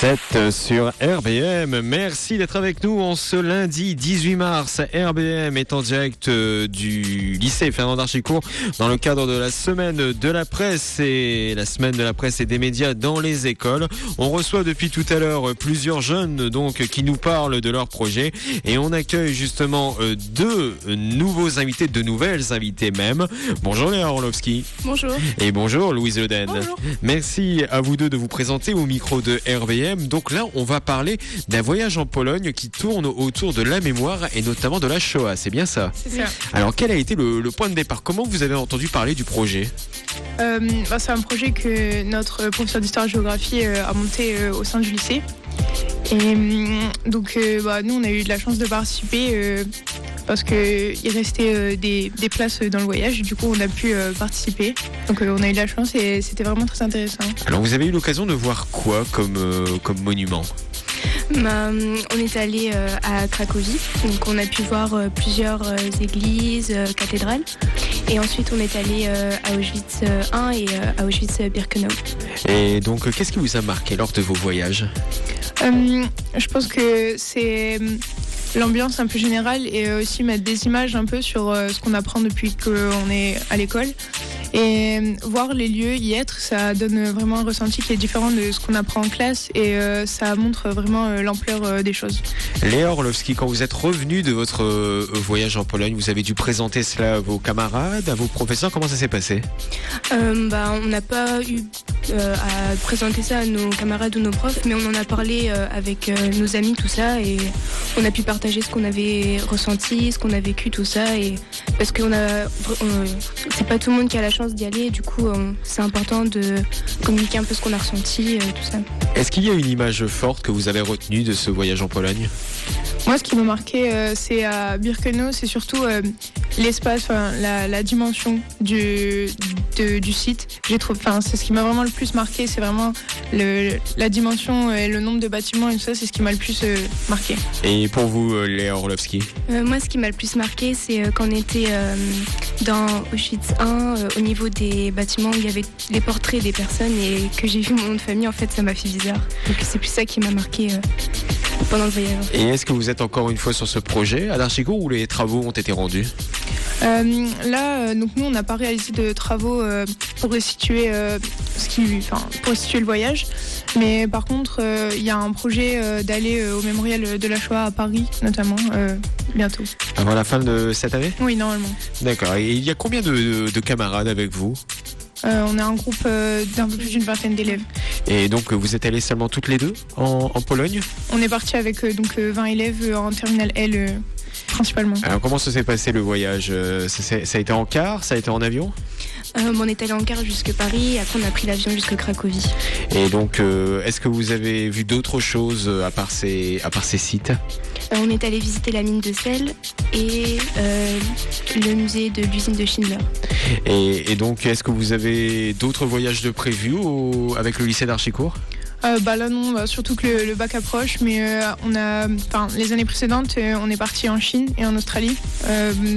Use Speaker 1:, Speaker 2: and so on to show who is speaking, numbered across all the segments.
Speaker 1: 7 sur RBM. Merci d'être avec nous en ce lundi 18 mars. RBM est en direct euh, du lycée Fernand d'Archicourt dans le cadre de la semaine de la presse et la semaine de la presse et des médias dans les écoles. On reçoit depuis tout à l'heure plusieurs jeunes donc qui nous parlent de leur projet et on accueille justement euh, deux nouveaux invités, deux nouvelles invitées même. Bonjour Léa Orlovski.
Speaker 2: Bonjour.
Speaker 1: Et bonjour Louise Leden.
Speaker 2: Bonjour.
Speaker 1: Merci à vous deux de vous présenter au micro de RBM. Donc là, on va parler d'un voyage en Pologne qui tourne autour de la mémoire et notamment de la Shoah. C'est bien ça
Speaker 2: C'est ça.
Speaker 1: Alors quel a été le, le point de départ? Comment vous avez entendu parler du projet?
Speaker 2: Euh, bah, c'est un projet que notre professeur d'histoire-géographie euh, a monté euh, au sein du lycée. Et hum, donc, euh, bah, nous, on a eu de la chance de participer euh, parce qu'il restait euh, des, des places dans le voyage. Du coup, on a pu euh, participer. Donc, euh, on a eu de la chance et c'était vraiment très intéressant.
Speaker 1: Alors vous avez eu l'occasion de voir quoi comme, euh, comme monument?
Speaker 3: Bah, on est allé euh, à Cracovie, donc on a pu voir euh, plusieurs euh, églises, euh, cathédrales. Et ensuite, on est allé euh, à Auschwitz euh, 1 et euh, à Auschwitz-Birkenau.
Speaker 1: Et donc euh, qu'est-ce qui vous a marqué lors de vos voyages?
Speaker 2: Euh, je pense que c'est hum, l'ambiance un peu générale et euh, aussi mettre des images un peu sur euh, ce qu'on apprend depuis qu'on est à l'école. Et voir les lieux, y être, ça donne vraiment un ressenti qui est différent de ce qu'on apprend en classe et euh, ça montre vraiment euh, l'ampleur euh, des choses.
Speaker 1: Léa Orlovski, quand vous êtes revenu de votre euh, voyage en Pologne, vous avez dû présenter cela à vos camarades, à vos professeurs. Comment ça s'est passé?
Speaker 3: Euh, bah, on n'a pas eu euh, à présenter ça à nos camarades ou nos profs, mais on en a parlé euh, avec euh, nos amis, tout ça, et on a pu partager ce qu'on avait ressenti, ce qu'on a vécu, tout ça, et parce qu'on a, c'est pas tout le monde qui a la chance d'y aller, du coup, c'est important de communiquer un peu ce qu'on a ressenti, euh, tout ça.
Speaker 1: Est-ce qu'il y a une image forte que vous avez retenue de ce voyage en Pologne?
Speaker 2: Moi, ce qui m'a marqué, euh, c'est à Birkenau, c'est surtout euh, l'espace, la dimension du, de- du site. J'ai trouvé, enfin, c'est ce qui m'a vraiment le plus marqué, c'est vraiment le, la dimension et le nombre de bâtiments et tout ça, c'est ce qui m'a le plus euh, marqué.
Speaker 1: Et pour vous, euh, Léa Orlovski?
Speaker 3: Euh, moi, ce qui m'a le plus marqué, c'est euh, quand on était euh, dans Auschwitz 1, euh, au niveau des bâtiments où il y avait les portraits des personnes et que j'ai vu mon nom de famille, en fait, ça m'a fait bizarre. Donc c'est plus ça qui m'a marqué euh, pendant le voyage.
Speaker 1: Et est-ce que vous êtes encore une fois sur ce projet à Darchicourt où les travaux ont été rendus?
Speaker 2: Euh, là, euh, donc nous, on n'a pas réalisé de travaux euh, pour restituer ce qui, enfin, pour restituer le voyage. Mais par contre, il y a un projet d'aller au mémorial de la Shoah à Paris, notamment, bientôt.
Speaker 1: Avant la fin de cette année?
Speaker 2: Oui, normalement.
Speaker 1: D'accord. Et il y a combien de, de- de camarades avec vous?
Speaker 2: Euh, on a un groupe euh, d'un peu plus d'une vingtaine d'élèves.
Speaker 1: Et donc vous êtes allés seulement toutes les deux en, en Pologne?
Speaker 2: On est parti avec euh, donc euh, 20 élèves en terminale L principalement.
Speaker 1: Alors comment ça s'est passé le voyage Euh, ça, a été en car Ça a été en avion
Speaker 3: Euh, on est allé en car jusque Paris, et après on a pris l'avion jusque Cracovie.
Speaker 1: Et donc euh, est-ce que vous avez vu d'autres choses à part ces, à part ces sites
Speaker 3: Euh, on est allé visiter la mine de sel et le musée de l'usine de Schindler.
Speaker 1: et, et donc est-ce que vous avez d'autres voyages de prévus au- avec le lycée d'Archicourt?
Speaker 2: Euh, bah là non, bah, surtout que le, bac approche, mais euh, on a, les années précédentes, euh, on est parti en Chine et en Australie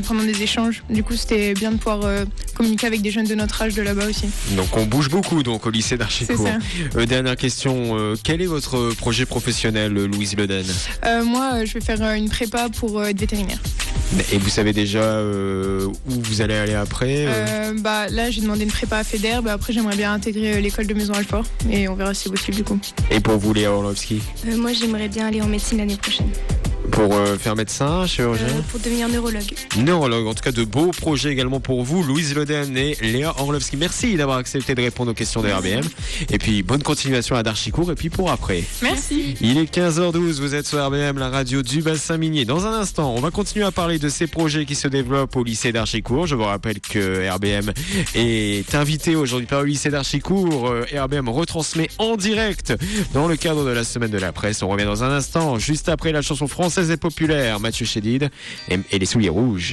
Speaker 2: pendant des échanges. Du coup, c'était bien de pouvoir communiquer avec des jeunes de notre âge de là-bas aussi.
Speaker 1: Donc on bouge beaucoup donc au lycée d'Archicourt. Euh, dernière question, euh, quel est votre projet professionnel, euh, Louise Leden
Speaker 2: Euh, moi, euh, je vais faire une prépa pour euh, être vétérinaire.
Speaker 1: Et vous savez déjà euh, où vous allez aller après
Speaker 2: bah là, j'ai demandé une prépa à FEDER. Bah, après, j'aimerais bien intégrer l'école de Maison Alfort et on verra si c'est possible du coup.
Speaker 1: Et pour vous, Léa Orlovski?
Speaker 3: Euh, moi, j'aimerais bien aller en médecine l'année prochaine
Speaker 1: Pour euh, faire médecin, chirurgien
Speaker 3: euh, pour devenir neurologue.
Speaker 1: Neurologue, en tout cas de beaux projets également pour vous, Louise Loden et Léa Orlovski. Merci d'avoir accepté de répondre aux questions de RBM. Et puis bonne continuation à Darchicourt et puis pour après.
Speaker 2: Merci.
Speaker 1: Il est 15h12, vous êtes sur RBM, la radio du bassin minier. Dans un instant, on va continuer à parler de ces projets qui se développent au lycée d'Archicourt. Je vous rappelle que RBM est invité aujourd'hui par le lycée d'Archicourt. Euh, RBM retransmet en direct dans le cadre de la semaine de la presse. On revient dans un instant, juste après la chanson et populaire, Mathieu Chédid et les souliers rouges.